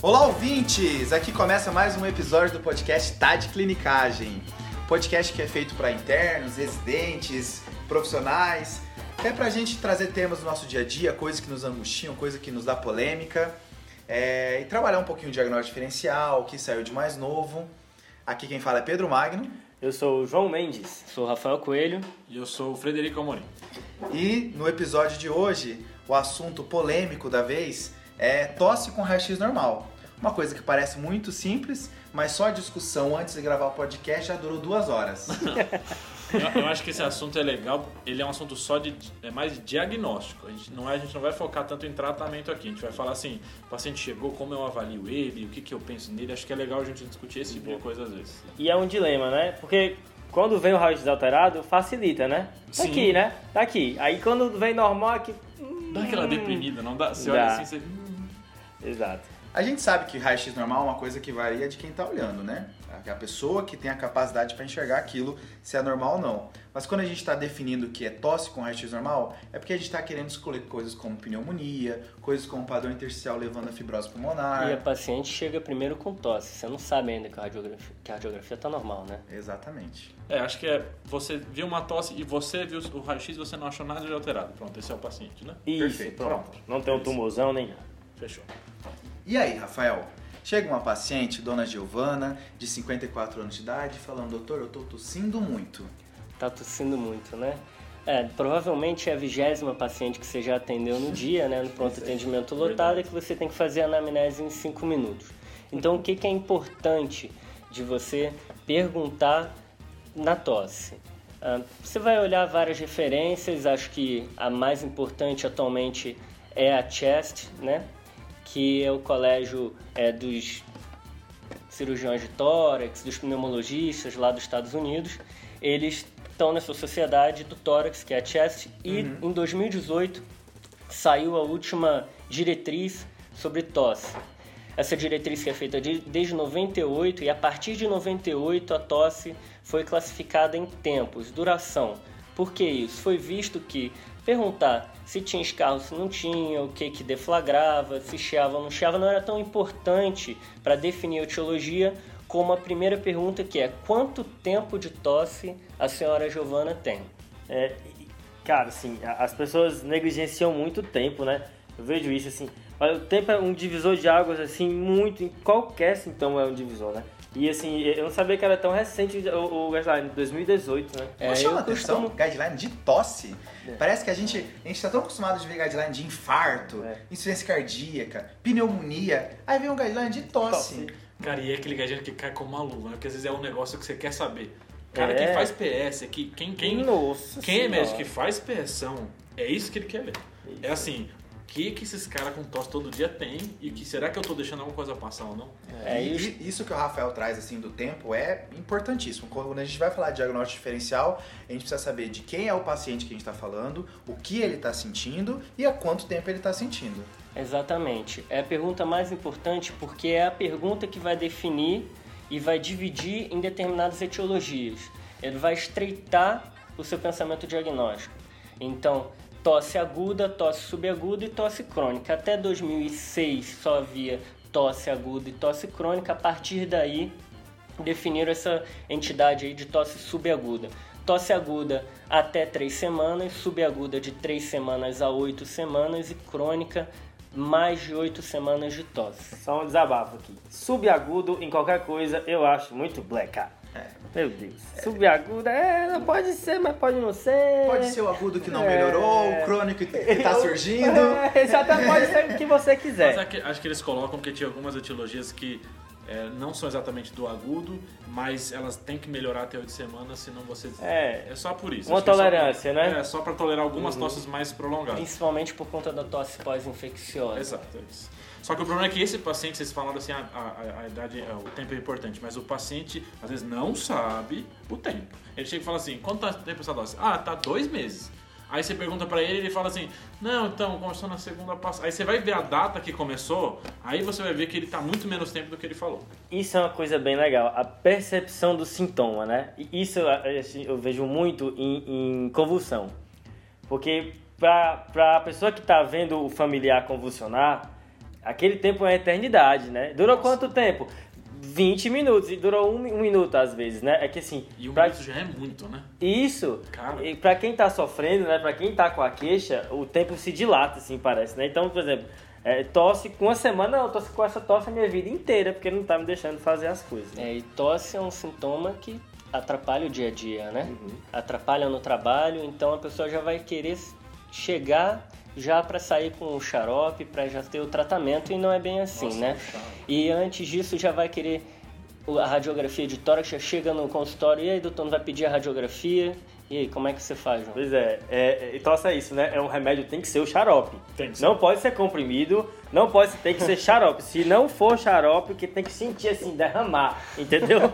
Olá, ouvintes! Aqui começa mais um episódio do podcast Tá de Clinicagem. Podcast que é feito para internos, residentes, profissionais. É pra gente trazer temas do nosso dia a dia, coisas que nos angustiam, coisas que nos dá polêmica. É, e trabalhar um pouquinho o diagnóstico diferencial, o que saiu de mais novo. Aqui quem fala é Pedro Magno. Eu sou o João Mendes. Sou o Rafael Coelho. E eu sou o Frederico Amorim. E no episódio de hoje, o assunto polêmico da vez é tosse com raio-x normal. Uma coisa que parece muito simples, mas só a discussão antes de gravar o podcast já durou duas horas. eu, eu, acho que esse assunto é legal, ele é um assunto só de é mais de diagnóstico. A gente, não é, a gente não vai focar tanto em tratamento aqui, a gente vai falar assim, o paciente chegou, como eu avalio ele, o que, que eu penso nele. Acho que é legal a gente discutir esse tipo de coisa às vezes. E é um dilema, né? Porque quando vem o raio-x alterado, facilita, né? Tá Sim. aqui, né? Tá aqui. Aí quando vem normal aqui. Dá aquela hum, deprimida, não dá? Você dá. olha assim, você. Hum. Exato. A gente sabe que raio-x normal é uma coisa que varia de quem está olhando, né? A pessoa que tem a capacidade para enxergar aquilo se é normal ou não. Mas quando a gente está definindo que é tosse com raio-x normal, é porque a gente está querendo escolher coisas como pneumonia, coisas como padrão intersticial levando a fibrose pulmonar. E a paciente chega primeiro com tosse. Você não sabe ainda que a radiografia, que a radiografia está normal, né? Exatamente. É, acho que é você viu uma tosse e você viu o raio-x e você não achou nada de alterado. Pronto, esse é o paciente, né? Isso, Perfeito. pronto. pronto. Não tem um tumorzão nem nada. Fechou. E aí, Rafael? Chega uma paciente, dona Giovana, de 54 anos de idade, falando: Doutor, eu tô tossindo muito. Tá tossindo muito, né? É, provavelmente é a vigésima paciente que você já atendeu no dia, né? No pronto atendimento lotado, é que você tem que fazer a anamnese em 5 minutos. Então, o que, que é importante de você perguntar na tosse? Ah, você vai olhar várias referências, acho que a mais importante atualmente é a CHEST, né? Que é o colégio é, dos cirurgiões de tórax, dos pneumologistas lá dos Estados Unidos. Eles estão nessa sociedade do tórax, que é a CHEST, e uhum. em 2018 saiu a última diretriz sobre tosse. Essa diretriz que é feita de, desde 98 e a partir de 98 a tosse foi classificada em tempos, duração. Por que isso? Foi visto que perguntar se tinha escarro, se não tinha, o que que deflagrava, se chiava ou não chiava, não era tão importante para definir a etiologia como a primeira pergunta que é quanto tempo de tosse a senhora Giovana tem? É, cara, assim, as pessoas negligenciam muito o tempo, né? Eu vejo isso assim, o tempo é um divisor de águas assim, muito, em qualquer sintoma é um divisor, né? E assim, eu não sabia que era tão recente o, o guideline, 2018, né? É, chama atenção, costumo... guideline de tosse. É. Parece que a gente, a gente tá tão acostumado de ver guideline de infarto, é. insuficiência cardíaca, pneumonia. Aí vem um guideline de tosse. tosse. Cara, e é aquele guideline que cai como uma luva, né? Porque às vezes é um negócio que você quer saber. Cara, é. quem faz PS aqui, quem, quem, Nossa quem é médico que faz PS, é isso que ele quer ler. Isso. É assim, que que esses caras com tosse todo dia têm e que será que eu tô deixando alguma coisa passar ou não? É, isso. isso que o Rafael traz assim do tempo é importantíssimo. Quando a gente vai falar de diagnóstico diferencial, a gente precisa saber de quem é o paciente que a gente está falando, o que ele está sentindo e há quanto tempo ele está sentindo. Exatamente. É a pergunta mais importante porque é a pergunta que vai definir e vai dividir em determinadas etiologias. Ele vai estreitar o seu pensamento diagnóstico. Então, tosse aguda, tosse subaguda e tosse crônica. Até 2006 só havia tosse aguda e tosse crônica. A partir daí definiram essa entidade aí de tosse subaguda. Tosse aguda até 3 semanas, subaguda de 3 semanas a 8 semanas e crônica mais de 8 semanas de tosse. Só um desabafo aqui. Subagudo em qualquer coisa eu acho muito black, cara. É. Meu Deus. É. Subaguda, é, não pode ser, mas pode não ser. Pode ser o agudo que não é. melhorou, o crônico que está surgindo. É, exatamente, pode ser o que você quiser. Mas é acho que eles colocam que tinha algumas etiologias que é, não são exatamente do agudo, mas elas têm que melhorar até oito semanas, senão você. É, é só por isso. Uma tolerância, é pra, né? É, só para tolerar algumas uhum. tosses mais prolongadas. Principalmente por conta da tosse pós-infecciosa. Exato, é isso. Só que o problema é que esse paciente, vocês falaram assim, a, a, a, idade, é, o tempo é importante, mas o paciente às vezes não sabe o tempo. Ele chega e fala assim, quanto tá tempo essa dose? Ah, tá dois meses. Aí você pergunta para ele, ele fala assim: "Não, então começou na segunda passada". Aí você vai ver a data que começou, aí você vai ver que ele tá muito menos tempo do que ele falou. Isso é uma coisa bem legal, a percepção do sintoma, né? Isso eu vejo muito em, em convulsão. Porque para a pessoa que está vendo o familiar convulsionar, aquele tempo é uma eternidade, né? Durou quanto tempo? 20 minutos, e durou um, um minuto às vezes, né? É que assim. E um pra- minuto já é muito, né? Isso, Cara. e pra quem tá sofrendo, né? Pra quem tá com a queixa, o tempo se dilata, assim, parece, né? Então, por exemplo, é, tosse com uma semana, não, eu tosse com essa tosse a minha vida inteira, porque não tá me deixando fazer as coisas. né? É, e tosse é um sintoma que atrapalha o dia a dia, né? Uhum. Atrapalha no trabalho, então a pessoa já vai querer chegar já para sair com o xarope, para já ter o tratamento, e não é bem assim, Nossa, né? E antes disso já vai querer a radiografia de tórax, já chega no consultório, e aí doutor, não vai pedir a radiografia? E aí, como é que você faz? Pois é, é, é, tosse é isso, né? É um remédio, tem que ser o xarope. Tem que ser. Não pode ser comprimido, não pode tem que ser xarope. Se não for xarope, que tem que sentir assim, derramar, entendeu?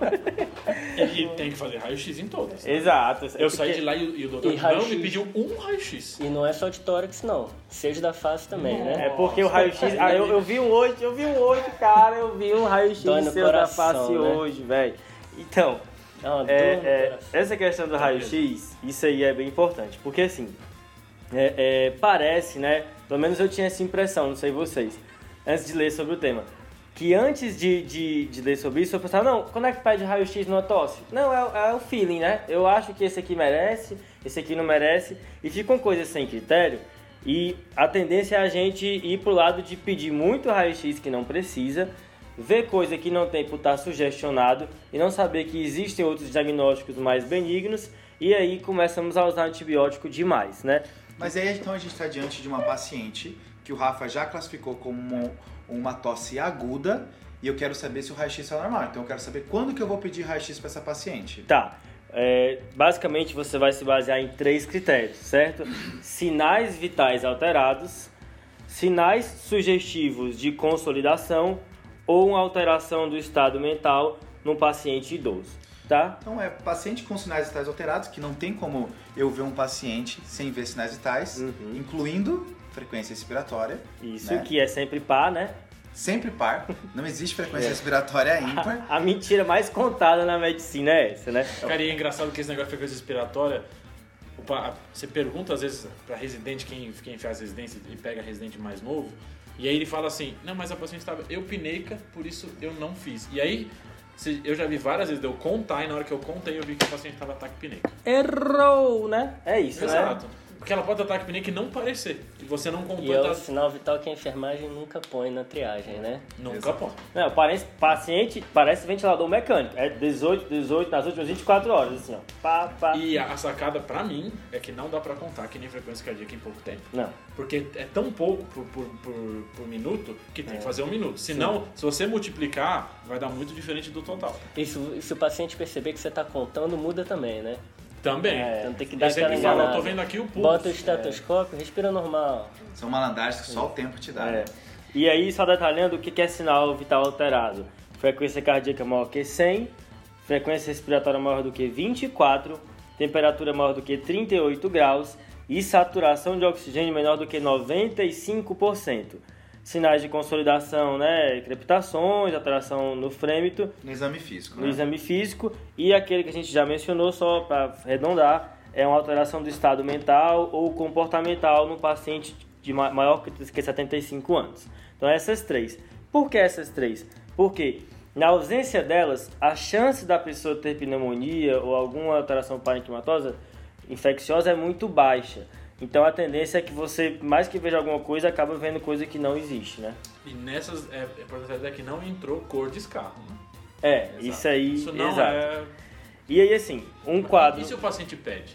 E tem que fazer raio-x em todas. Exato. Eu É saí de lá e, o- e o doutor E não me pediu um raio-x. E não é só de tórax, não. Seja da face também, né? É porque o raio-x. Ah, eu, eu vi um hoje, eu vi um hoje, cara, eu vi um raio-x seu da coração, face né? hoje, velho. Então, É é, é, essa questão do raio-x, isso aí é bem importante. Porque assim, é, é, parece, né? Pelo menos eu tinha essa impressão, não sei vocês, antes de ler sobre o tema. Que antes de, de, de ler sobre isso, eu pensava, não, quando é que pede raio-x numa tosse? Não, é, é o feeling, né? Eu acho que esse aqui merece, esse aqui não merece, e ficam coisas sem critério. E a tendência é a gente ir pro lado de pedir muito raio-x que não precisa, ver coisa que não tem por estar sugestionado e não saber que existem outros diagnósticos mais benignos, e aí começamos a usar antibiótico demais, né? Mas aí então a gente está diante de uma paciente que o Rafa já classificou como uma tosse aguda e eu quero saber se o raio-x é normal. Então eu quero saber quando que eu vou pedir raio-x para essa paciente. Tá. É, basicamente você vai se basear em três critérios, certo? Sinais vitais alterados, sinais sugestivos de consolidação ou uma alteração do estado mental no paciente idoso, tá? Então é paciente com sinais vitais alterados, que não tem como eu ver um paciente sem ver sinais vitais, Uhum. incluindo frequência respiratória, Isso Né? que é sempre par, né? sempre par, não existe É. frequência respiratória ímpar. A mentira mais contada na medicina é essa, né? Cara, e é engraçado que esse negócio de frequência respiratória, você pergunta às vezes pra residente, quem, quem faz residência e pega residente mais novo, e aí ele fala assim, não, mas a paciente estava eupineica, por isso eu não fiz. E aí, se- eu já vi várias vezes de eu contar, e na hora que eu contei, eu vi que a paciente estava ataque pineica. Errou, né? É isso, né? Exato. Porque ela pode ter ataque pineica e não parecer. Que você não contou E é o tá- sinal vital que a enfermagem nunca põe na triagem, né? Nunca pode. Não, parece, paciente parece ventilador mecânico. É 18, 18 nas últimas 24 horas, assim, ó. Pá, pá. E a, a sacada pra mim é que não dá pra contar que nem frequência cardíaca em pouco tempo. Não. Porque é tão pouco por, por, por, por minuto que É. tem que fazer um minuto. Senão, se você multiplicar, vai dar muito diferente do total. E se, e se o paciente perceber que você está contando, muda também, né? Também. Então tem que dar Eu sempre aquela falo, eu enganada. tô vendo aqui o pulso. Bota o estetoscópio, respira normal. São malandagens que só o tempo te dá. É. né? E aí, só detalhando o que que é sinal vital alterado. Frequência cardíaca maior que 100, frequência respiratória maior do que 24, temperatura maior do que 38 graus e saturação de oxigênio menor do que 95%. Sinais de consolidação, né? Crepitações, alteração no frêmito, No exame físico, no né? exame físico e aquele que a gente já mencionou, só para arredondar, é uma alteração do estado mental ou comportamental no paciente de ma- maior que 75 anos. Então essas três. Por que essas três? Porque na ausência delas, a chance da pessoa ter pneumonia ou alguma alteração parenquimatosa infecciosa é muito baixa. Então a tendência é que você, mais que veja alguma coisa, acaba vendo coisa que não existe, né? E nessas, é, é importante dizer que não entrou cor de escarro. Né? É, Exato. isso aí, Isso não exato. é... E aí assim, um quadro... E se o paciente pede?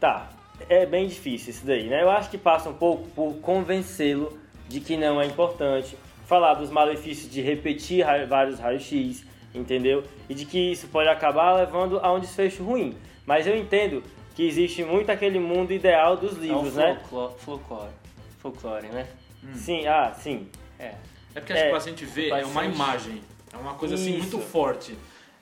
Tá, é bem difícil isso daí, né? Eu acho que passa um pouco por convencê-lo de que não é importante, falar dos malefícios de repetir vários raios-x, entendeu? E de que isso pode acabar levando a um desfecho ruim. Mas eu entendo que existe muito aquele mundo ideal dos É um livros, né? folclore, folclore, né? Sim, ah, sim. É. É porque acho É, que o paciente vê, é uma imagem. É uma coisa assim Isso. muito forte.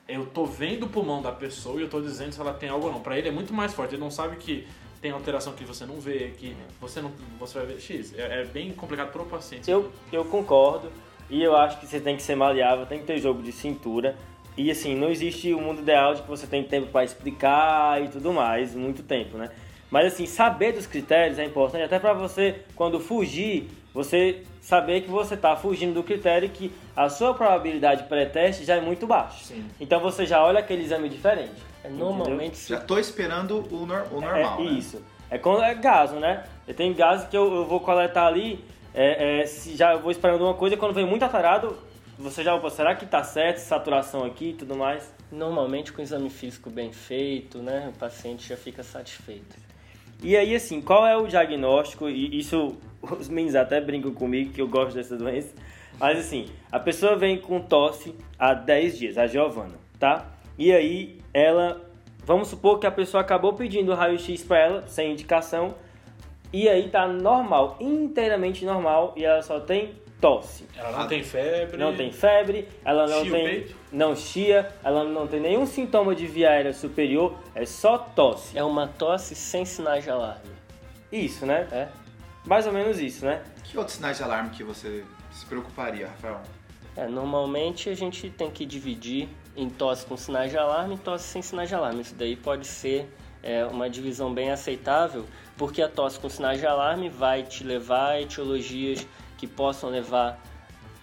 Eu tô vendo o pulmão da pessoa e eu tô dizendo se ela tem algo ou não. Pra ele é muito mais forte. Ele não sabe que tem alteração que você não vê, que você não você vai ver X. É, é bem complicado pro paciente. Eu, eu concordo e eu acho que você tem que ser maleável, tem que ter jogo de cintura. E assim, não existe o mundo ideal de que você tem tempo para explicar e tudo mais, muito tempo, né? Mas assim, saber dos critérios é importante até para você, quando fugir, você saber que você está fugindo do critério e que a sua probabilidade pré-teste já é muito baixa. Sim. Então você já olha aquele exame diferente. É, normalmente, se Já tô esperando o, nor- o normal, é né? isso. É quando é gaso, né? Eu tenho gaso que eu, eu vou coletar ali, é, é, se já vou esperando uma coisa, quando vem muito atarado, você já, opa, será que tá certo, saturação aqui e tudo mais? normalmente com exame físico bem feito, né, o paciente já fica satisfeito. E aí, assim, qual é o diagnóstico? E isso, os meninos até brincam comigo que eu gosto dessa doença. Mas assim, a pessoa vem com tosse há 10 dias, a Giovana, tá? E aí, ela. Vamos supor que a pessoa acabou pedindo raio-x pra ela, sem indicação. E aí tá normal, inteiramente normal, e ela só tem tosse. Ela não tem febre. Não tem febre, ela não Chia o tem. peito? Não chia, ela não tem nenhum sintoma de via aérea superior, é só tosse. É uma tosse sem sinais de alarme. Isso, né? É? Mais ou menos isso, né? Que outros sinais de alarme que você se preocuparia, Rafael? É, normalmente a gente tem que dividir em tosse com sinais de alarme e tosse sem sinais de alarme. Isso daí pode ser é, uma divisão bem aceitável, porque a tosse com sinais de alarme vai te levar a etiologias que possam levar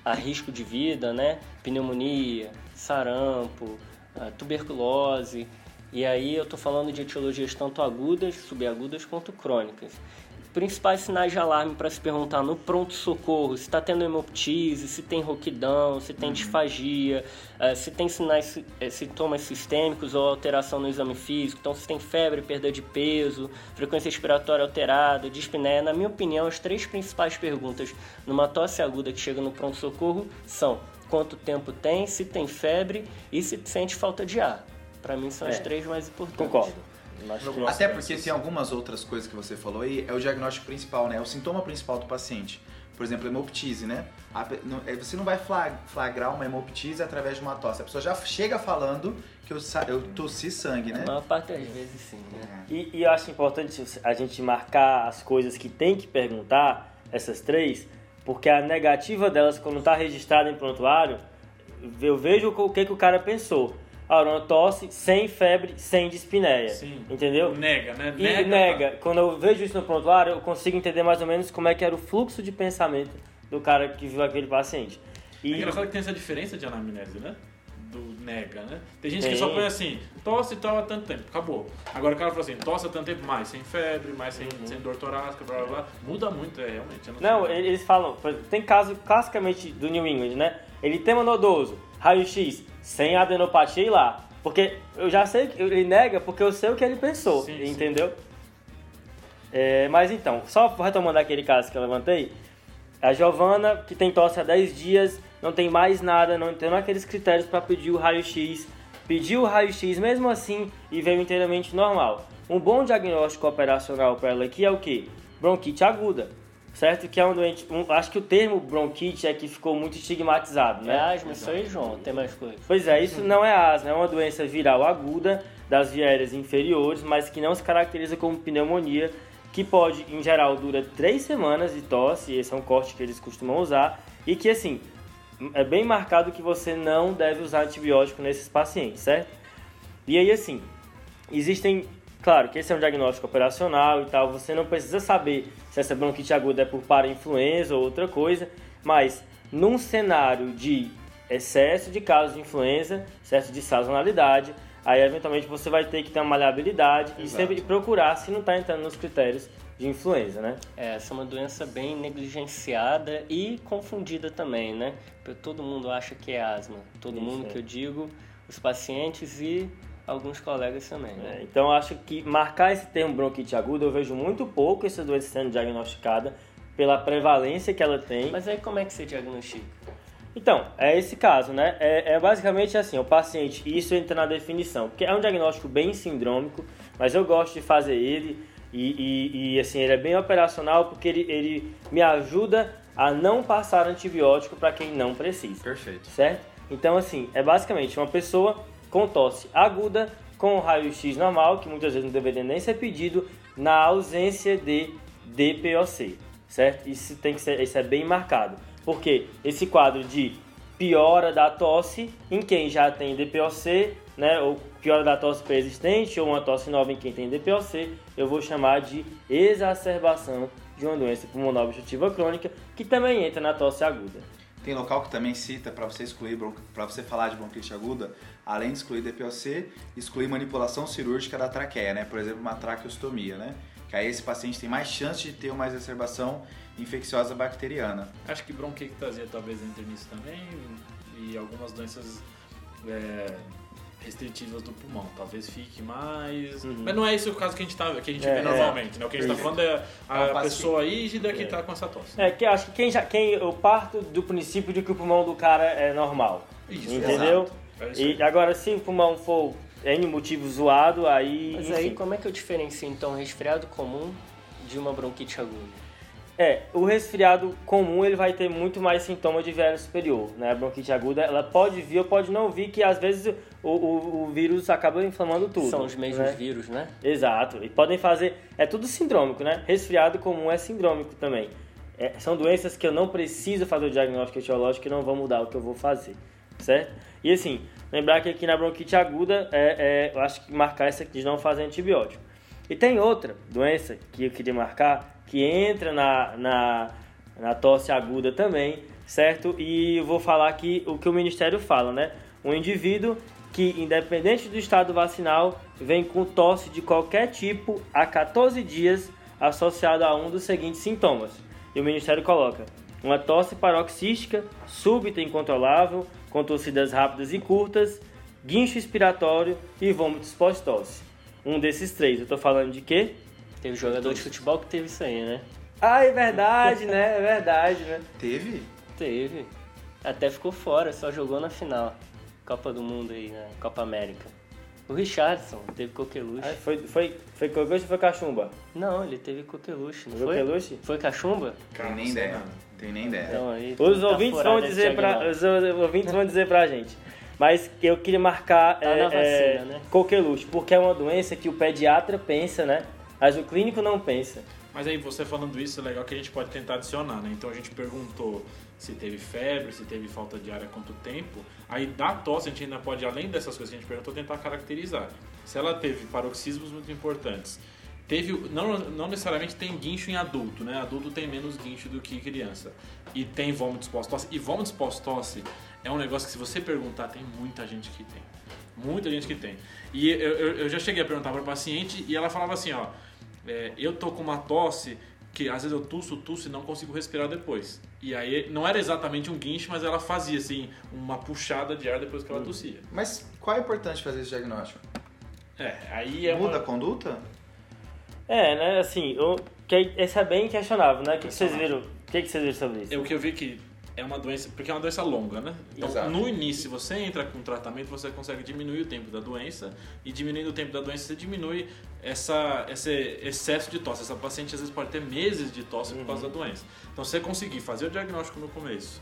a risco de vida, né? Pneumonia, sarampo, tuberculose. E aí eu estou falando de etiologias tanto agudas, subagudas quanto crônicas. Principais sinais de alarme para se perguntar no pronto-socorro, se está tendo hemoptise, se tem rouquidão, se tem disfagia, eh, se tem sinais, eh, sintomas sistêmicos ou alteração no exame físico, então se tem febre, perda de peso, frequência respiratória alterada, dispneia. Na minha opinião, as três principais perguntas numa tosse aguda que chega no pronto-socorro são quanto tempo tem, se tem febre e se sente falta de ar. Para mim são as É. três mais importantes. Concordo. Até porque tem algumas outras coisas que você falou aí, é o diagnóstico principal, né? É o sintoma principal do paciente. Por exemplo, hemoptise, né? A pe- não- é, Você não vai flag- flagrar uma hemoptise através de uma tosse. A pessoa já chega falando que eu, eu tossi sangue, né? A maior parte das vezes sim, né? E, e eu acho importante a gente marcar as coisas que tem que perguntar, essas três, porque a negativa delas, quando está registrada em prontuário, eu vejo o que, que o cara pensou. Ah, uma tosse sem febre, sem dispneia. Sim. Entendeu? Nega, né? E nega, quando eu vejo isso no prontuário, eu consigo entender mais ou menos como é que era o fluxo de pensamento do cara que viu aquele paciente. É E, engraçado que tem essa diferença de anamnese, né? Do nega, né? Tem gente que Tem. só põe assim, tosse e tal há tanto tempo, acabou. Agora o cara fala assim, tosse há tanto tempo, mais sem febre, mais sem, sem dor torácica, blá blá blá. Muda muito, é, realmente. Uhum. Não, sei. eles falam, tem caso classicamente do New England, né? Eritema nodoso, raio-x, sem adenopatia e lá. Porque eu já sei que ele nega porque eu sei o que ele pensou, Sim, sim. entendeu? É, mas então, só retomando aquele caso que eu levantei, a Giovana, que tem tosse há 10 dias, não tem mais nada, não tem aqueles critérios para pedir o raio-x, pediu o raio-x mesmo assim e veio inteiramente normal. Um bom diagnóstico operacional para ela aqui é o que? Bronquite aguda, certo? Que é um doente, um- acho que o termo bronquite é que ficou muito estigmatizado, É né? asma, isso aí, João, tem mais coisa. Pois é, isso não é asma, é uma doença viral aguda das vias aéreas inferiores, mas que não se caracteriza como pneumonia, que pode, em geral, dura três semanas de tosse, esse é um corte que eles costumam usar, e que, assim, é bem marcado que você não deve usar antibiótico nesses pacientes, certo? E aí, assim, existem, claro que esse é um diagnóstico operacional e tal, você não precisa saber se essa bronquite aguda é por para-influenza ou outra coisa, mas num cenário de excesso de casos de influenza, excesso de sazonalidade, aí eventualmente você vai ter que ter uma maleabilidade e Exato. sempre procurar se não está entrando nos critérios de influenza, né? É, essa é uma doença bem negligenciada e confundida também, né? Porque Todo mundo acha que é asma. Todo Isso, mundo é. que eu digo, os pacientes e alguns colegas também, É, né? Então, eu acho que marcar esse termo bronquite aguda, eu vejo muito pouco essa doença sendo diagnosticada pela prevalência que ela tem. Mas aí como é que você diagnostica? Então, é esse caso, né? É, é basicamente assim, o paciente, e isso entra na definição, porque é um diagnóstico bem sindrômico, mas eu gosto de fazer ele, e, e- e, assim, ele é bem operacional porque ele, ele me ajuda a não passar antibiótico para quem não precisa Perfeito. certo? Então, assim, é basicamente uma pessoa com tosse aguda, com raio-x normal, que muitas vezes não deveria nem ser pedido, na ausência de DPOC, certo? Isso, tem que ser, isso é bem marcado. Porque esse quadro de piora da tosse em quem já tem DPOC, né, ou piora da tosse pré-existente, ou uma tosse nova em quem tem DPOC, eu vou chamar de exacerbação de uma doença pulmonar obstrutiva crônica, que também entra na tosse aguda. Tem local que também cita para você excluir para você falar de bronquite aguda, além de excluir DPOC, excluir manipulação cirúrgica da traqueia, né? Por exemplo, uma traqueostomia, né? Que aí esse paciente tem mais chance de ter uma exacerbação infecciosa bacteriana. Acho que bronquiectasia talvez entre nisso também e algumas doenças é, restritivas do pulmão. Talvez fique mais. Uhum. Mas não é esse o caso que a gente, tá, que a gente É, vê é. normalmente, né? O que a gente está falando é a É paciente- pessoa rígida que É. está com essa tosse. É, que eu acho que quem já. Quem, eu parto do princípio de que o pulmão do cara é normal. Isso, entendeu? exato. É. E agora, se o pulmão for N motivo zoado, aí. Mas enfim. aí como é que eu diferencio então um resfriado comum de uma bronquite aguda? É, o resfriado comum ele vai ter muito mais sintoma de viés superior, né? A bronquite aguda, ela pode vir ou pode não vir, que às vezes o, o, o vírus acaba inflamando tudo. São os mesmos né? vírus, né? Exato, e podem fazer, é tudo sindrômico, né? Resfriado comum é sindrômico também. É, são doenças que eu não preciso fazer o diagnóstico etiológico e não vão mudar o que eu vou fazer, certo? E assim, lembrar que aqui na bronquite aguda, é, é, eu acho que marcar essa aqui de não fazer antibiótico. E tem outra doença que eu queria marcar, que entra na, na, na tosse aguda também, certo? E eu vou falar aqui o que o Ministério fala, né? Um indivíduo que, independente do estado vacinal, vem com tosse de qualquer tipo há 14 dias associado a um dos seguintes sintomas. E o Ministério coloca uma tosse paroxística, súbita e incontrolável, com tossidas rápidas e curtas, guincho expiratório e vômitos pós-tosse. Um desses três, eu tô falando de quê? Teve jogador de futebol que teve isso aí, né? Ah, é verdade, né? É verdade, né? Teve? Teve. Até ficou fora, só jogou na final. Copa do Mundo aí, né? Copa América. O Richardson teve coqueluche. Ah, foi, foi, foi coqueluche ou foi cachumba? Não, ele teve coqueluche, não Foi foi? coqueluche? Foi cachumba? Tem nem ideia. Tem nem ideia. Então aí. Os tá ouvintes vão dizer pra, os ouvintes vão dizer pra gente. Mas eu queria marcar Tá é, na vacina, é, né? coqueluche, porque é uma doença que o pediatra pensa, né? Mas o clínico não pensa. Mas aí você falando isso, é legal que a gente pode tentar adicionar, né? Então a gente perguntou se teve febre, se teve falta de ar há quanto tempo. Aí da tosse a gente ainda pode, além dessas coisas que a gente perguntou, tentar caracterizar. Se ela teve paroxismos muito importantes, teve, não, não necessariamente tem guincho em adulto, né? Adulto tem menos guincho do que criança. E tem vômitos pós-tosse. E vômitos pós-tosse é um negócio que se você perguntar, tem muita gente que tem. Muita gente que tem. E eu, eu, eu já cheguei a perguntar para o paciente e ela falava assim, ó, é, eu tô com uma tosse que às vezes eu tuço, tuço e não consigo respirar depois. E aí não era exatamente um guincho, mas ela fazia assim uma puxada de ar depois que ela tossia. Mas qual é importante fazer esse diagnóstico? É, aí é Muda a uma... conduta? É, né? Assim, o, que, esse é bem questionável, né? O que, que vocês viram? O que, que vocês viram sobre isso? É o que eu vi que é uma doença, porque é uma doença longa, né? Então, Exato. no início, você entra com tratamento, você consegue diminuir o tempo da doença e diminuindo o tempo da doença, você diminui essa, esse excesso de tosse. Essa paciente às vezes pode ter meses de tosse por causa da doença. Então, se você conseguir fazer o diagnóstico no começo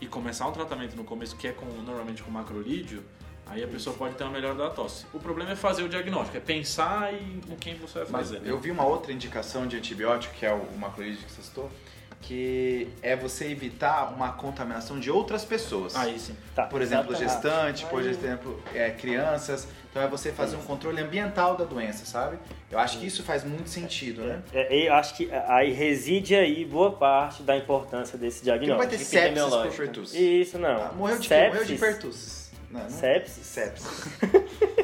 e começar um tratamento no começo, que é com, normalmente com macrolídeo, aí a pessoa pode ter uma melhora da tosse. O problema é fazer o diagnóstico, é pensar em com quem você vai Mas fazer. né? eu vi uma outra indicação de antibiótico, que é o macrolídeo que você citou, que é você evitar uma contaminação de outras pessoas. Aí sim. Tá. Por exemplo, gestante, por exemplo, é, crianças. Então é você fazer um controle ambiental da doença, sabe? Eu acho que isso faz muito sentido, né? É, eu acho que aí reside aí boa parte da importância desse Porque não vai ter diagnóstico. sepsis por pertussis. Isso não. Ah, morreu de quê? Morreu de pertussis. Não, não? Sepsis? Sepsis.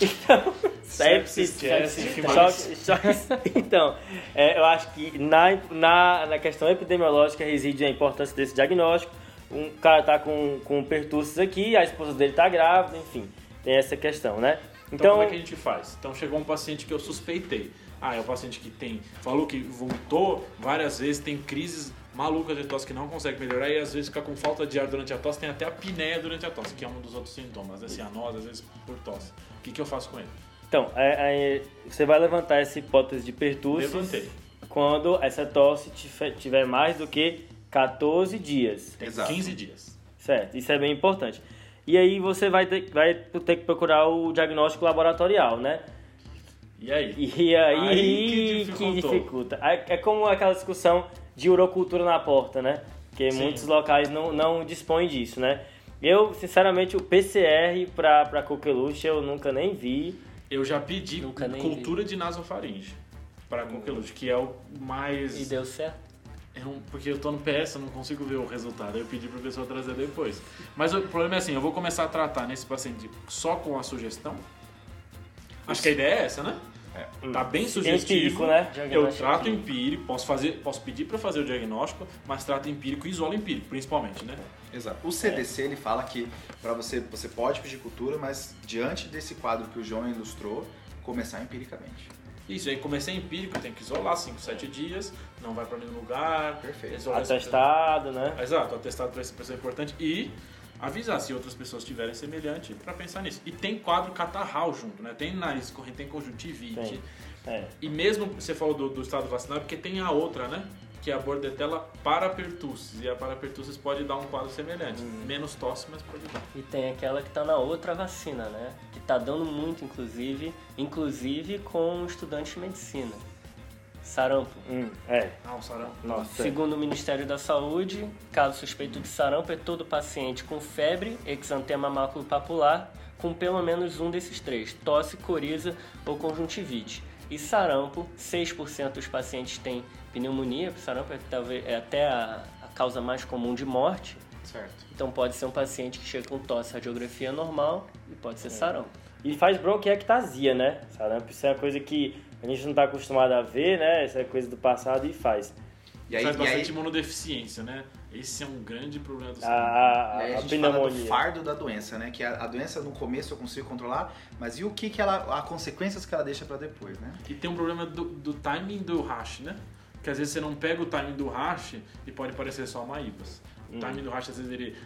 Então, sepsis, Sepsis, que choque- choque- Então, é, eu acho que na, na, na questão epidemiológica reside a importância desse diagnóstico. Um cara tá com, com pertussis aqui, a esposa dele tá grávida, enfim, tem essa questão, né? Então, Então, como é que a gente faz? Então chegou um paciente que eu suspeitei. Ah, é um paciente que tem, falou que vomitou várias vezes, tem crises malucas de tosse que não consegue melhorar e às vezes fica com falta de ar durante a tosse, tem até a apneia durante a tosse, que é um dos outros sintomas, né? cianose, às vezes por tosse. O que, que eu faço com ele? então é- é, você vai levantar essa hipótese de pertussis Levantei. quando essa tosse tiver- tiver mais do que 14 dias. Tem Exato. 15 dias. Certo, isso é bem importante. E aí você vai ter, vai ter que procurar o diagnóstico laboratorial, né? E aí? E aí, Aí que dificulta. É é como aquela discussão de urocultura na porta, né? Que Sim. muitos locais não, não dispõem disso, né? Eu, sinceramente, o PCR pra, pra coqueluche eu nunca nem vi. Eu já pedi Nunca cultura de nasofaringe. para coqueluche, que é o mais. E deu certo? É porque eu tô no PS, eu não consigo ver o resultado. Eu pedi pro pessoal trazer depois. Mas o problema é assim, eu vou começar a tratar nesse paciente só com a sugestão. Acho que a ideia é essa, né? Tá bem sugestivo. Empírico, né? Eu trato empírico. posso fazer, posso pedir para fazer o diagnóstico, mas trato empírico e isolo empírico, principalmente, né? Exato. O CDC ele fala que para você você pode pedir cultura, mas diante desse quadro que o João ilustrou, começar empiricamente. Isso, aí comecei empírico, tem que isolar 5, 7 dias, não vai para nenhum lugar. Perfeito. isolar esse- Atestado, né? Exato, atestado para essa pessoa é importante e avisar se outras pessoas tiverem semelhante para pensar nisso. E tem quadro catarral junto, né? Tem nariz corrente, tem conjuntivite. É. E mesmo você falou do, do estado vacinal, porque tem a outra, né? Que é a bordetela parapertussis. E a parapertussis pode dar um quadro semelhante. Menos tosse, mas pode dar. E tem aquela que tá na outra vacina, né? Que tá dando muito, inclusive, inclusive com estudantes de medicina. Sarampo. Hum, é. Ah, um sarampo. Nossa. Segundo o Ministério da Saúde, caso suspeito de sarampo é todo paciente com febre, exantema maculopapular, com pelo menos um desses três, tosse, coriza ou conjuntivite. E sarampo, 6% dos pacientes têm pneumonia, sarampo é, talvez, é até a, a causa mais comum de morte. Certo. Então pode ser um paciente que chega com tosse, radiografia normal e pode ser sarampo. E faz bronquiectasia, né? Sarampo, isso é uma coisa que a gente não está acostumado a ver, né? Essa é coisa do passado e faz. E aí, Faz e bastante aí, imunodeficiência, né? Esse é um grande problema do A, sarampo. a, e aí a a gente fala do pneumonia. fardo da doença, né? Que a, a doença no começo eu consigo controlar, mas e o que que ela, as consequências que ela deixa para depois, né? E tem um problema do, do timing do hash, né? Que às vezes você não pega o timing do hash e pode parecer só uma IBAS. O timing do hash, às vezes, ele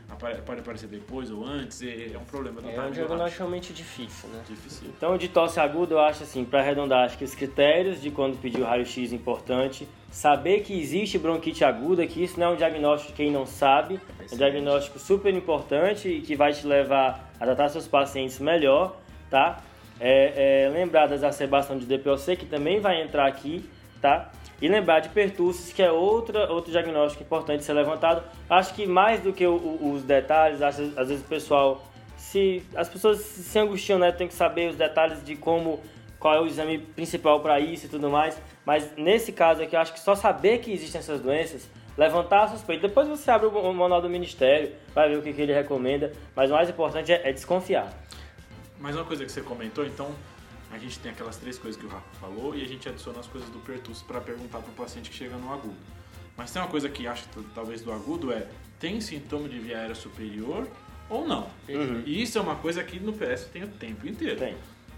pode aparecer depois ou antes, é um problema do É um timing do diagnóstico hash. realmente difícil, né? Difícil. Então, de tosse aguda, eu acho assim, para arredondar, acho que os critérios de quando pedir o raio-x é importante, saber que existe bronquite aguda, que isso não é um diagnóstico de quem não sabe, é um diagnóstico super importante e que vai te levar a tratar seus pacientes melhor, tá? É, é, lembrar da exacerbação de DPOC, que também vai entrar aqui, tá? E lembrar de pertussis, que é outra, outro diagnóstico importante ser levantado. Acho que mais do que o- o- os detalhes, acho, às vezes o pessoal se as pessoas se angustiam, né? Tem que saber os detalhes de como qual é o exame principal para isso e tudo mais. Mas nesse caso aqui, eu acho que só saber que existem essas doenças, levantar a suspeita. Depois você abre o, o manual do ministério, vai ver o que, que ele recomenda. Mas o mais importante é, é desconfiar. Mais uma coisa que você comentou, então, a gente tem aquelas três coisas que o Rafa falou e a gente adiciona as coisas do pertusso para perguntar para o paciente que chega no agudo. Mas tem uma coisa que acho talvez do agudo é, tem sintoma de via aérea superior ou não? E isso é uma coisa que no PS tem o tempo inteiro. Tem.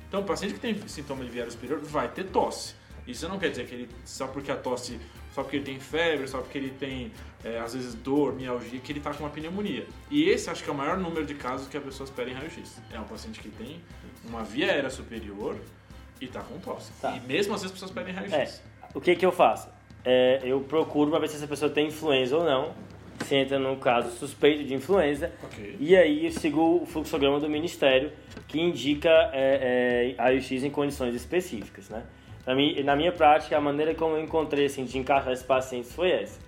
Então, o paciente que tem sintoma de via aérea superior vai ter tosse. Isso não quer dizer que ele, só porque a tosse, só porque ele tem febre, só porque ele tem, é, às vezes, dor, mialgia, que ele está com uma pneumonia. E esse acho que é o maior número de casos que as pessoas pedem raio-x. É um paciente que tem uma via aérea superior e está com tosse. Tá. E mesmo assim as pessoas pedem É, raio-x. o que que eu faço? É, eu procuro para ver se essa pessoa tem influenza ou não. Se entra no caso suspeito de influenza. Ok. E aí eu sigo o fluxograma do Ministério, que indica é, é, raio-x em condições específicas, né? Na minha, na minha prática, a maneira como eu encontrei assim, de encaixar esses pacientes foi essa.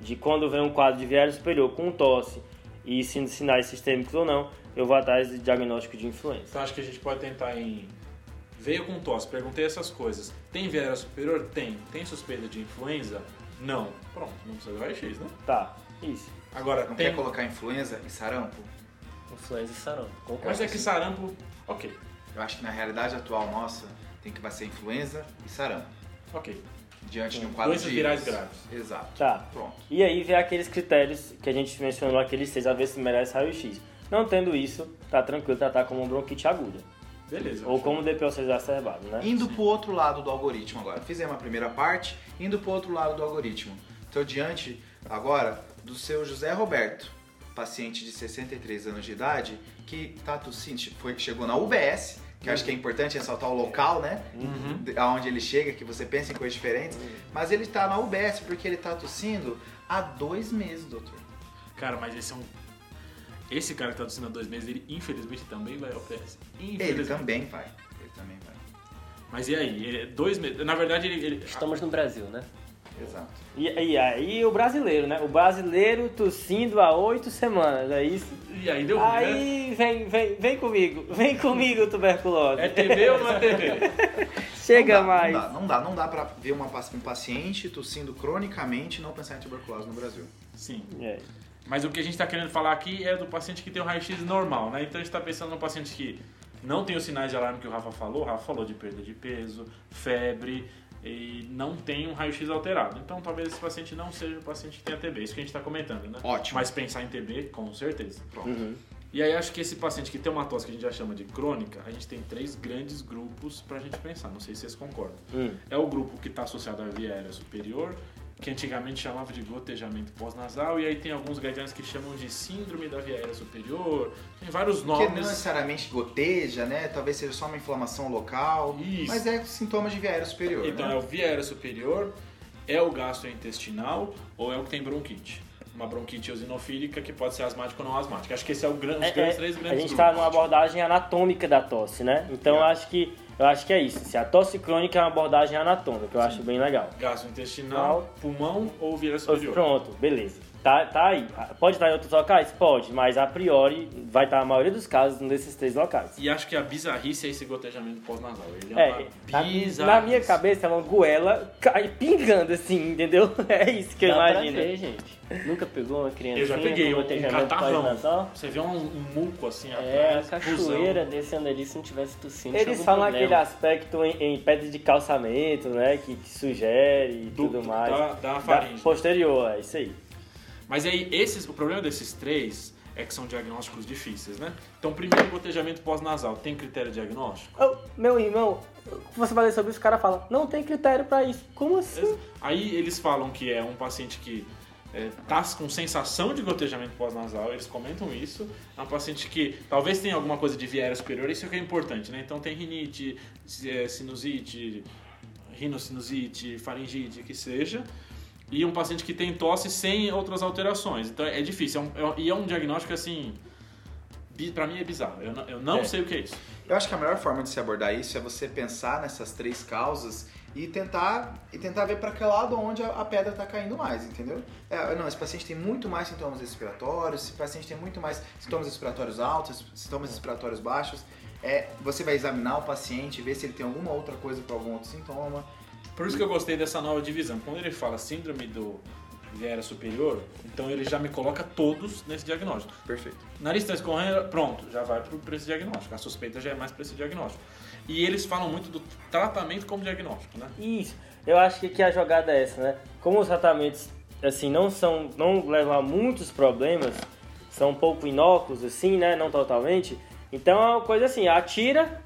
De quando vem um quadro de viário superior com tosse e sin- sinais sistêmicos ou não, eu vou atrás de diagnóstico de influenza. Então acho que a gente pode tentar em. Veio com tosse, perguntei essas coisas. Tem via aérea superior? Tem. Tem suspeita de influenza? Não. Pronto, não precisa de raio-x, né? Tá, isso. Agora, Não tem. quer colocar influenza e sarampo? Influenza e sarampo. Concordo. Mas é que sarampo. Ok, Eu acho que na realidade atual nossa tem que ser influenza e sarampo. ok. Diante de um quadro Doenças de virais graves. Exato. Tá. Pronto. E aí vem aqueles critérios que a gente mencionou, aqueles seis, a ver se merece raio-x. Não tendo isso, tá tranquilo tratar como bronquite aguda. Beleza. Ou como DPOC exacerbado, né? Indo pro outro lado do algoritmo agora. Fizemos a primeira parte, indo pro outro lado do algoritmo. Estou diante agora do seu José Roberto, paciente de 63 anos de idade, que tá tossindo, foi, chegou na UBS, que eu acho que é importante ressaltar o local, né? De- Aonde ele chega, que você pensa em coisas diferentes. Mas ele tá na UBS porque ele tá tossindo há dois meses, doutor. Cara, mas esse é um. Esse cara que tá tossindo há dois meses, ele infelizmente também vai ao PS. Ele também vai. Ele também vai. Mas e aí? Ele, dois meses. Na verdade, ele. ele- Estamos no Brasil, né? Exato. E, e aí o brasileiro, né? O brasileiro tossindo há oito semanas, é isso? E aí deu ruim, né? Aí vem, vem, vem comigo, vem comigo, tuberculose. É TV ou não é TV? chega não dá, mais. Não dá, não dá, não dá pra ver uma, paci- um paciente tossindo cronicamente e não pensar em tuberculose no Brasil. Sim. É. Mas o que a gente está querendo falar aqui é do paciente que tem um raio-x normal, né? Então a gente está pensando no paciente que não tem os sinais de alarme que o Rafa falou. O Rafa falou de perda de peso, febre e não tem um raio-x alterado. Então talvez esse paciente não seja o paciente que tenha TB. Isso que a gente está comentando, né? Ótimo. Mas pensar em TB, com certeza. Pronto. Uhum. E aí acho que esse paciente que tem uma tosse que a gente já chama de crônica, a gente tem três grandes grupos pra gente pensar. Não sei se vocês concordam. Hum. É o grupo que está associado à via aérea superior, que antigamente chamava de gotejamento pós-nasal, e aí tem alguns guidelines que chamam de síndrome da via aérea superior. Tem vários Que não nomes. necessariamente goteja, né? Talvez seja só uma inflamação local. Isso. Mas é sintomas de via aérea superior. Então né? é o via aérea superior, é o gastrointestinal ou é o que tem bronquite. Uma bronquite eosinofílica que pode ser asmática ou não asmática. Acho que esse é o gran... os É, grandes, é, três a grandes gente está numa abordagem anatômica da tosse, né? Então eu acho que eu acho que é isso. Se a tosse crônica é uma abordagem anatômica, eu acho bem legal. Gastrointestinal, pulmão ou via. Pronto, beleza. Tá, tá aí. Pode estar em outros locais? Pode, mas a priori vai estar a maioria dos casos num desses três locais. E acho que a bizarrice é esse gotejamento pós-nasal. Ele é, É, bizarrice. na minha cabeça é uma goela cai pingando assim, entendeu? É isso que eu Dá pra imagino. ver, gente. Nunca pegou uma criança Eu já peguei um, um catarrão. pós-nasal? Você vê um, um muco assim É, a atrás. cachoeira descendo ali se não tivesse tossindo. Eles falam problema. aquele aspecto em, em pedra de calçamento, né? Que, que sugere e Do- tudo mais. da- da faringe. posterior, é isso aí. Mas aí, esses, o problema desses três é que são diagnósticos difíceis, né? Então, primeiro, gotejamento pós-nasal. Tem critério diagnóstico? Ô, meu irmão, você vai ler sobre isso, o cara fala, não tem critério pra isso. Como assim? Aí eles falam que é um paciente que é, tá com sensação de gotejamento pós-nasal, eles comentam isso. É um paciente que talvez tenha alguma coisa de via aérea superior, isso é que é importante, né? Então tem rinite, é, sinusite, rinocinusite, faringite, que seja. E um paciente que tem tosse sem outras alterações. Então é difícil. É um- é e é um diagnóstico assim. Pra mim é bizarro. Eu não, eu não É. sei o que é isso. Eu acho que a melhor forma de se abordar isso é você pensar nessas três causas e tentar, e tentar ver para que lado onde a, a pedra está caindo mais, entendeu? É, não, esse paciente tem muito mais sintomas respiratórios, esse paciente tem muito mais sintomas respiratórios altos, sintomas respiratórios baixos. É, você vai examinar o paciente, ver se ele tem alguma outra coisa para algum outro sintoma. Por isso que eu gostei dessa nova divisão. Quando ele fala síndrome do viera superior, então ele já me coloca todos nesse diagnóstico. Perfeito. Nariz está escorrendo, pronto, já vai para esse diagnóstico. A suspeita já é mais para esse diagnóstico. E eles falam muito do tratamento como diagnóstico, né? Isso. Eu acho que, que a jogada é essa, né? Como os tratamentos, assim, não são, não levam a muitos problemas, são um pouco inócuos, assim, né? Não totalmente. Então é uma coisa assim, atira,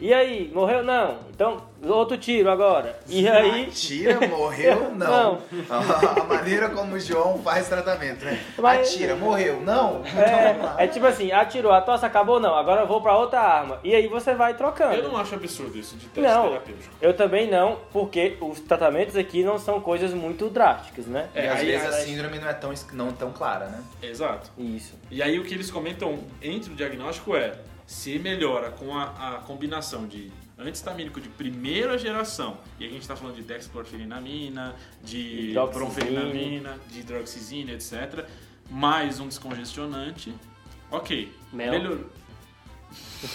e aí, morreu? Não. Então, outro tiro agora. E aí... Atira, morreu, não. Não. A, maneira como o João faz tratamento, né? Mas- Atira, morreu, não. É, é tipo assim, atirou, a tosse acabou, não, agora eu vou pra outra arma. E aí você vai trocando. Eu não acho absurdo isso de teste Não, terapêutico. eu também não, porque os tratamentos aqui não são coisas muito drásticas, né? E É, às aí- vezes a síndrome não é tão, não tão clara, né? Exato. Isso. E aí o que eles comentam entre o diagnóstico é se melhora com a, a combinação de antistamínico de primeira geração, e a gente está falando de dexclorfenamina, de bromfenamina, de hidroxizina, etc., mais um descongestionante, ok. Mel. Melhorou.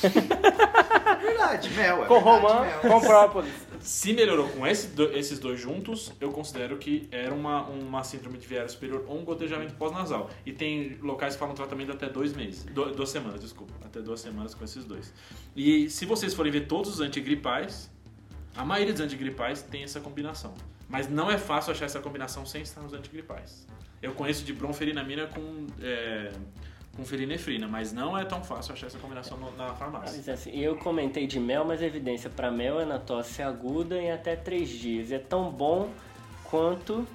Verdade, mel. É Com verdade, romã, mel. com própolis. Se melhorou com esse esses dois juntos, eu considero que era uma, uma síndrome de viária superior ou um gotejamento pós-nasal. E tem locais que falam tratamento até dois meses, do- duas semanas, desculpa, até duas semanas com esses dois. E se vocês forem ver todos os antigripais, a maioria dos antigripais tem essa combinação. Mas não é fácil achar essa combinação sem estar nos antigripais. Eu conheço de bromferinamina com, é, com ferinefrina, mas não é tão fácil achar essa combinação no- na farmácia. Mas, assim, eu comentei de mel, mas a evidência para mel é na tosse aguda em até 3 dias. É tão bom quanto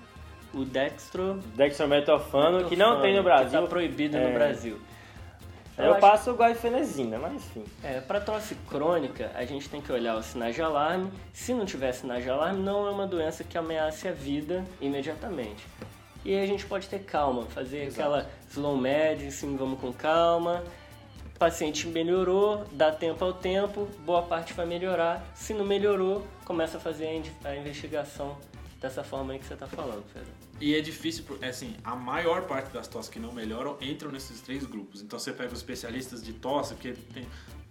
o dextro Dextrometofano, que não tem no Brasil. Que tá proibido É. no Brasil. Eu acho- passo o guaifenazina, mas enfim. É, para tosse crônica, a gente tem que olhar os sinais de alarme. Se não tiver sinais de alarme, não é uma doença que ameace a vida imediatamente. E aí a gente pode ter calma, fazer aquela slow medicine, vamos com calma. O paciente melhorou, dá tempo ao tempo, boa parte vai melhorar. Se não melhorou, começa a fazer a in- a investigação dessa forma aí que você está falando, Pedro. E é difícil, é assim, a maior parte das tosses que não melhoram entram nesses três grupos. Então você pega os especialistas de tosse, porque tem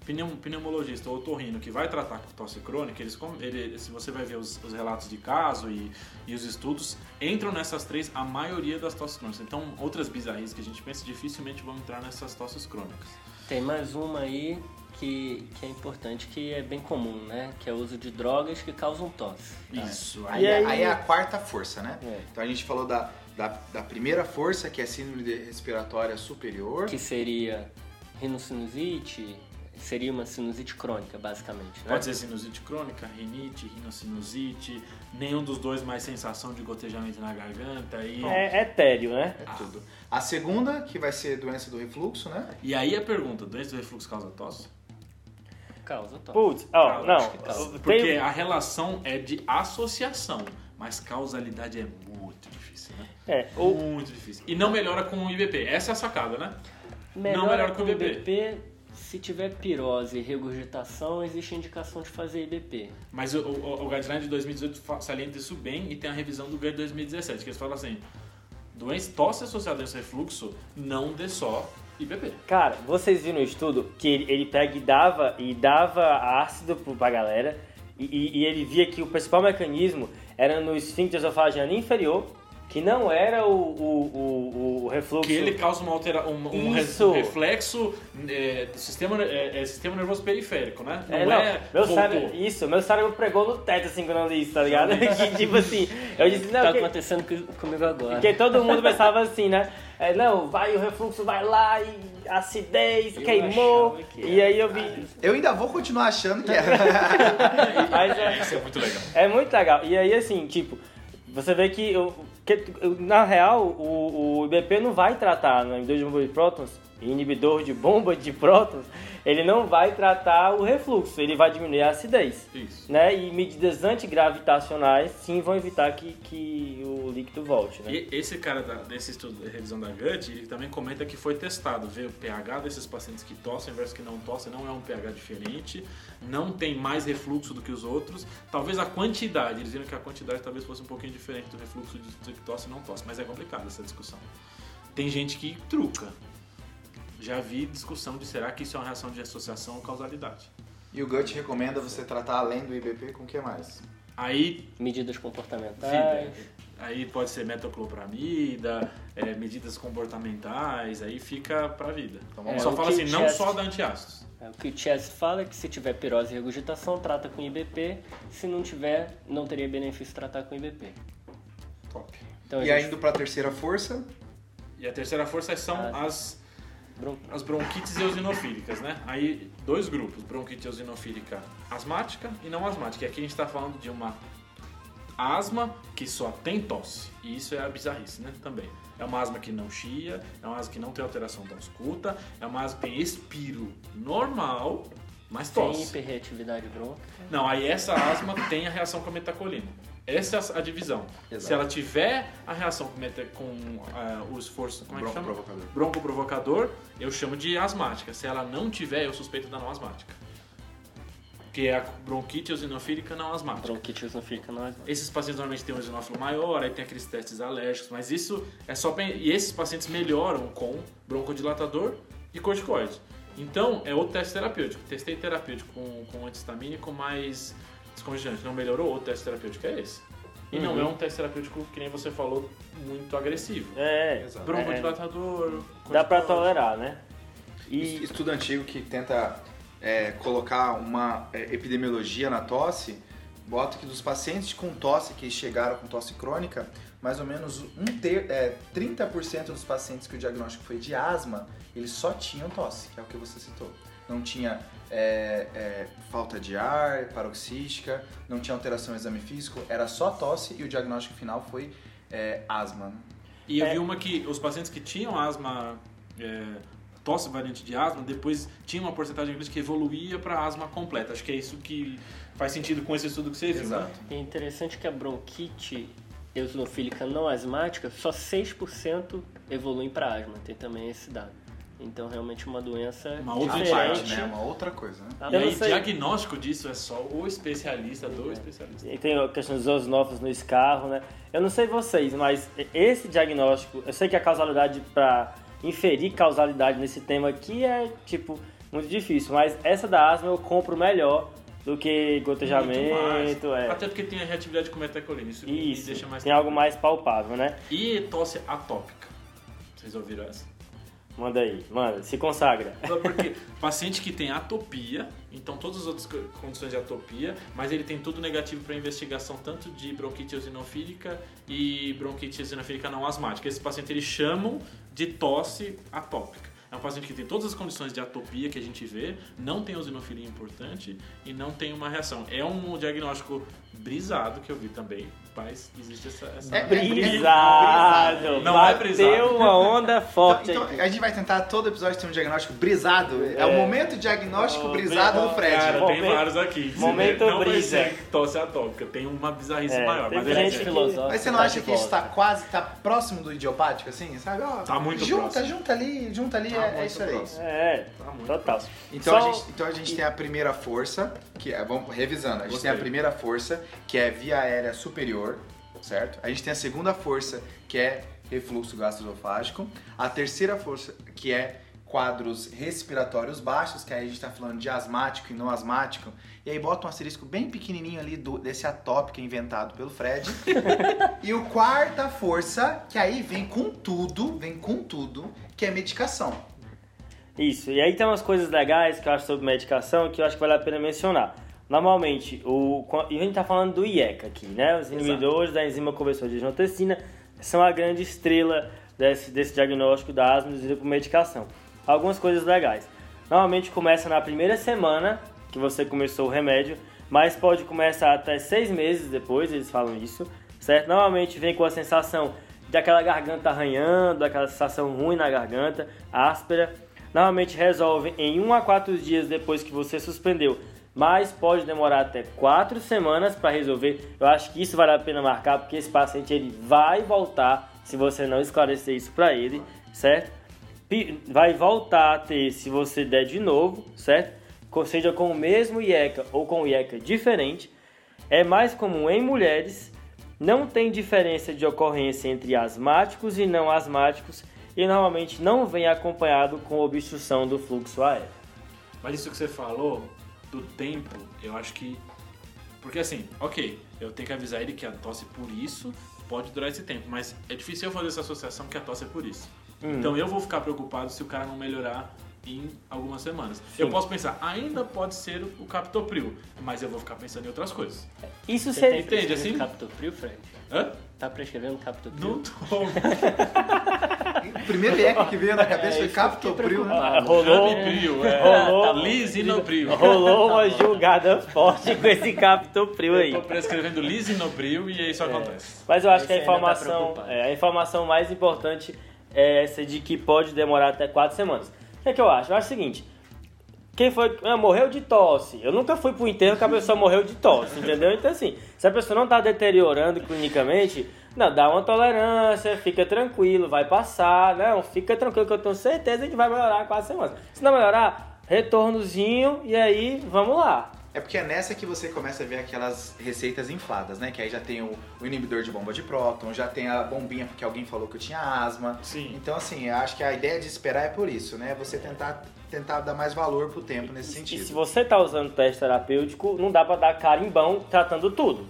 pneum- pneumologista ou otorrino que vai tratar com tosse crônica, eles, ele, se você vai ver os, os relatos de caso e, e os estudos, entram nessas três a maioria das tosses crônicas. Então, outras bizarrices que a gente pensa dificilmente vão entrar nessas tosses crônicas. Tem mais uma aí que, que é importante, que é bem comum, né? Que é o uso de drogas que causam tosse. Isso. Aí, E é- aí- aí é a quarta força, né? É. Então a gente falou da, da, da primeira força, que é síndrome de- respiratória superior. Que seria rinocinusite, seria uma sinusite crônica, basicamente, né? Pode ser sinusite crônica, rinite, rinocinusite, nenhum dos dois mais sensação de gotejamento na garganta. E, É etéreo, né? É tudo. A segunda, que vai ser doença do refluxo, né? e aí a pergunta, doença do refluxo causa tosse? Causa tosse. Putz, Causa, não. tem- Porque a relação é de associação, mas causalidade é muito difícil, né? É, o, Muito difícil. E não melhora com o IBP. Essa é a sacada, né? Melhor, melhor com que o IBP. IBP, se tiver pirose e regurgitação, existe indicação de fazer IBP. Mas o, o, o guideline de 2018 fa- salienta isso bem e tem a revisão do GUI de 2017, que eles falam assim, doença, tosse associada a doença refluxo não dê só IBP. Cara, vocês viram o estudo que ele, ele pega e dava, e dava ácido pra galera e, e- e ele via que o principal mecanismo era no esfíncter esofágico inferior, que não era o, o, o, o refluxo. Que ele causa uma altera, um, um um reflexo é, do sistema, é, é sistema nervoso periférico, né? Não É, é, não, meu voltou. cérebro, isso, meu cérebro pregou no teto assim quando eu li isso, tá ligado? que, tipo assim, eu disse, não, tá que, acontecendo co- comigo agora. porque todo mundo pensava assim, né? É, não, vai o refluxo, vai lá e acidez, Eu queimou. que E aí eu vi. Eu ainda vou continuar achando que era. Mas é, Isso é muito legal. É muito legal. E aí, assim, tipo, você vê que, eu, que eu- na real, o, o IBP não vai tratar no inibidor de bomba de prótons, inibidor de bomba de prótons, ele não vai tratar o refluxo, ele vai diminuir a acidez. Isso. Né? E medidas antigravitacionais sim vão evitar que, que o líquido volte. Né? E esse cara da- desse estudo de revisão da GUT, ele também comenta que foi testado, ver o pH desses pacientes que tossem versus que não tossem, não é um pH diferente, não tem mais refluxo do que os outros. Talvez a quantidade, eles viram que a quantidade talvez fosse um pouquinho diferente do refluxo de que tosse e não tosse, mas é complicado essa discussão. Tem gente que truca. Já vi discussão de será que isso é uma reação de associação ou causalidade. E o Gut recomenda você tratar além do IBP com o que mais? Aí Medidas comportamentais. Vida. Aí pode ser metoclopramida, é, medidas comportamentais, aí fica pra vida. Então vamos Só fala O assim, não chest. só da antiácidos. É, o que o Chess fala é que se tiver pirose e regurgitação, trata com IBP. Se não tiver, não teria benefício tratar com IBP. Top. Então, E gente- aí indo pra terceira força, E a terceira força são Ah. as, Bron- as bronquites eosinofílicas, né? Aí, dois grupos, bronquite eosinofílica asmática e não asmática. E aqui a gente tá falando de uma asma que só tem tosse. E isso é a bizarrice, né? Também. É uma asma que não chia, é uma asma que não tem alteração da ausculta, é uma asma que tem expiro normal, mas Tem tosse. hiperreatividade brônquica. Não, aí essa asma tem a reação com a metacolina. Essa é a divisão. Exato. Se ela tiver a reação com, meta, com ah, o esforço, como é que chama? broncoprovocador. Broncoprovocador, eu chamo de asmática. Se ela não tiver, eu suspeito da não asmática. Que é a bronquite eosinofílica não asmática. Bronquite eosinofílica não é Esses pacientes normalmente têm um eosinófilo maior, aí tem aqueles testes alérgicos, mas isso é só pra... E esses pacientes melhoram com broncodilatador e corticoide. Então, é outro teste terapêutico. Testei terapêutico com, com antihistamínico, mas descongestionante não melhorou, outro teste terapêutico é esse. E não é um teste terapêutico, que nem você falou, muito agressivo. É, Exato. Broncodilatador, dá pra corticoide. tolerar, né? E E estudo antigo que tenta é, colocar uma é, epidemiologia na tosse, bota que dos pacientes com tosse que chegaram com tosse crônica, mais ou menos um ter, é, 30% dos pacientes que o diagnóstico foi de asma, eles só tinham tosse, que é o que você citou. Não tinha é, é, falta de ar, paroxística, não tinha alteração no exame físico, era só tosse e o diagnóstico final foi é, asma. E eu É. vi uma que os pacientes que tinham asma, é, tosse variante de asma, depois tinha uma porcentagem grande que evoluía para asma completa. Acho que é isso que faz sentido com esse estudo que você viu, né? Exato. É interessante que a bronquite eosinofílica não asmática, só 6% evoluem para asma. Tem também esse dado. Então, realmente, uma doença Uma outra diferente. Parte, né? Uma outra coisa, né? Ah, E aí, sei. diagnóstico disso é só o especialista do especialista. E tem a questão dos eosinófilos no escarro, né? Eu não sei vocês, mas esse diagnóstico, eu sei que a causalidade para inferir causalidade nesse tema aqui é tipo muito difícil. Mas essa da asma eu compro melhor do que gotejamento. É. Até porque tem a reatividade com metacolina. Isso, me Isso, deixa mais tem algo mais palpável, né? E tosse atópica. Vocês ouviram essa? Manda aí, manda, se consagra. Porque paciente que tem atopia, então todas as outras co- condições de atopia, mas ele tem tudo negativo para investigação tanto de bronquite eosinofílica e bronquite eosinofílica não asmática. Esse paciente eles chamam de tosse atópica. É um paciente que tem todas as condições de atopia que a gente vê, não tem eosinofilia importante e não tem uma reação. É um diagnóstico brisado que eu vi também, mas existe essa... essa... É, Brisado! Não é Bateu brisado. uma onda forte Então, então, a gente vai tentar todo episódio ter um diagnóstico brisado. É, o É. momento diagnóstico Oh, brisado do Fred. Cara, tem Momento- vários aqui. momento não brisa. vai ser tosse atópica, tem uma bizarrice É, maior. tem Mas gente é- que-. Mas você não tá acha que isso tá volta. quase, tá próximo do idiopático, assim, sabe? Ó, Tá muito junta, próximo. junta ali, junta ali, Tá é, é isso aí. É, Tá muito total. Então, Só- a gente, então a gente tem a primeira força, que é, vamos revisando, a gente Gostei. tem a primeira força, que é via aérea superior, certo? A gente tem a segunda força, que é refluxo gastroesofágico. A terceira força, que é quadros respiratórios baixos, que aí a gente tá falando de asmático e não asmático. E aí bota um asterisco bem pequenininho ali do, desse atópico inventado pelo Fred. e o quarta força, que aí vem com tudo, vem com tudo, que é medicação. Isso, e aí tem umas coisas legais que eu acho sobre medicação que eu acho que vale a pena mencionar. Normalmente, o, e a gente tá falando do IECA aqui, né? Os inibidores da enzima conversor de angiotensina são a grande estrela desse, desse diagnóstico da asma induzida por medicação. Algumas coisas legais. Normalmente começa na primeira semana que você começou o remédio, mas pode começar até seis meses depois, eles falam isso, certo? Normalmente vem com a sensação de aquela garganta arranhando, aquela sensação ruim na garganta, áspera. Normalmente resolve em 1 a 4 dias depois que você suspendeu, mas pode demorar até 4 semanas para resolver. Eu acho que isso vale a pena marcar porque esse paciente ele vai voltar se você não esclarecer isso para ele, certo? Vai voltar a ter se você der de novo, certo? Seja com o mesmo IECA ou com o IECA diferente. É mais comum em mulheres, não tem diferença de ocorrência entre asmáticos e não asmáticos e normalmente não vem acompanhado com obstrução do fluxo aéreo. Mas isso que você falou do tempo, eu acho que. Porque assim, ok, eu tenho que avisar ele que a tosse por isso pode durar esse tempo, mas é difícil eu fazer essa associação que a tosse é por isso. Então eu vou ficar preocupado se o cara não melhorar em algumas semanas. Eu posso pensar, ainda pode ser o captopril, mas eu vou ficar pensando em outras coisas. Isso Você seria. tá Entende, assim? Captopril, Fred? Hã? Tá prescrevendo Captopril? Não tô. O primeiro IECA que veio na cabeça É, foi eu fiquei captopril, né? Ah, rolou, Camipril, é. rolou, Lisinopril. rolou uma julgada forte com esse captopril aí. Eu tô prescrevendo lisinopril e isso acontece. Mas eu acho que a tá informação, preocupado. é, a informação mais importante é essa de que pode demorar até 4 semanas. O que é que eu acho? Eu acho o seguinte. Quem foi. Ah, morreu de tosse. Eu nunca fui pro enterro que a pessoa morreu de tosse, entendeu? Então, assim, se a pessoa não tá deteriorando clinicamente, não, dá uma tolerância, fica tranquilo, vai passar, não, fica tranquilo que eu tenho certeza que vai melhorar 4 semanas. Se não melhorar, retornozinho e aí vamos lá. É porque é nessa que você começa a ver aquelas receitas infladas, né? Que aí já tem o, o inibidor de bomba de próton, já tem a bombinha porque alguém falou que eu tinha asma. Sim. Então, assim, eu acho que a ideia de esperar é por isso, né? Você tentar, tentar dar mais valor pro tempo nesse E se sentido. você tá usando teste terapêutico, não dá pra dar carimbão tratando tudo.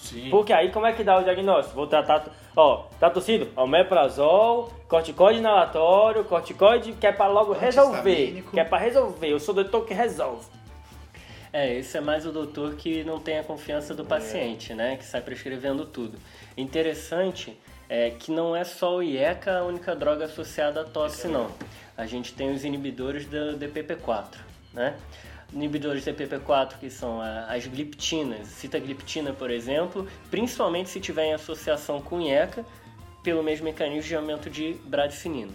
Sim. Porque aí como é que dá o diagnóstico? Vou tratar, ó, tá tossindo? Omeprazol, corticoide inalatório, corticoide que é pra logo resolver. Que é pra resolver. Eu sou doutor que resolve. É, esse é mais o doutor que não tem a confiança do paciente, né? Que sai prescrevendo tudo. Interessante é que não é só o IECA a única droga associada à tosse, não. A gente tem os inibidores do DPP-4, né? Inibidores do DPP-4 que são as gliptinas, citagliptina, por exemplo, principalmente se tiver em associação com IECA, pelo mesmo mecanismo de aumento de bradicinina.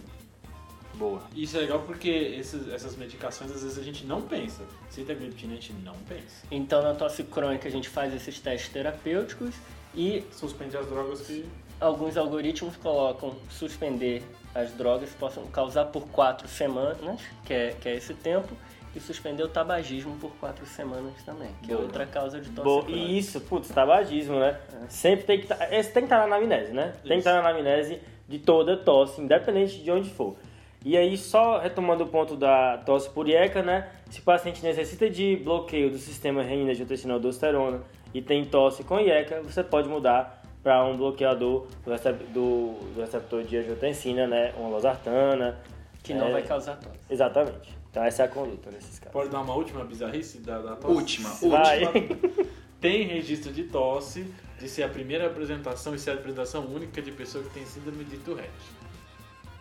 Boa. Isso é legal porque esses- essas medicações às vezes a gente não pensa. Sitagliptina a gente não pensa. Então, na tosse crônica, a gente faz esses testes terapêuticos e Suspende as drogas que. alguns algoritmos colocam suspender as drogas que possam causar por quatro semanas, que é, que é esse tempo, e suspender o tabagismo por quatro semanas também, que é Boa. outra causa de tosse. E isso, putz, tabagismo, né? Sempre tem que tá, esse tem que estar na anamnese, né? Tem que estar na anamnese de toda tosse, independente de onde for. E aí, só retomando o ponto da tosse por IECA, né? Se o paciente necessita de bloqueio do sistema renina-angiotensina-aldosterona e tem tosse com IECA, você pode mudar para um bloqueador do, recep do, do, receptor de angiotensina, né? Uma losartana. Que não é, vai causar tosse. Exatamente. Então essa é a conduta nesses casos. Pode dar uma última bizarrice da, da tosse? Última, Vai. última. Tem registro de tosse de ser a primeira apresentação e ser a apresentação única de pessoa que tem síndrome de Tourette.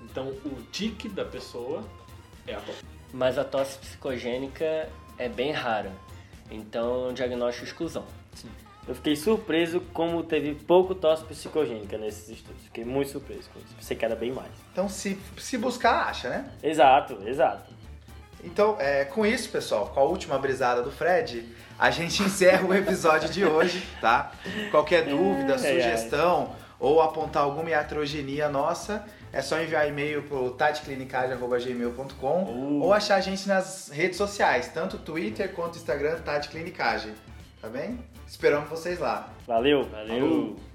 Então o tique da pessoa é a tosse. Mas a tosse psicogênica é bem rara. Então, diagnóstico exclusão. Eu fiquei surpreso como teve pouco tosse psicogênica nesses estudos. Fiquei muito surpreso com isso. Pensei que era bem mais. Então, se, se buscar, acha, né? Exato, exato. Então, é, com isso, pessoal, com a última brisada do Fred, a gente encerra o episódio de hoje, tá? Qualquer dúvida, Ai, sugestão ou apontar alguma iatrogenia nossa, é só enviar e-mail pro tadeclinicagem.gmail.com Uh. ou achar a gente nas redes sociais, tanto Twitter quanto Instagram, Tade Clinicagem. Tá bem? Esperamos vocês lá. Valeu. Valeu. Falou.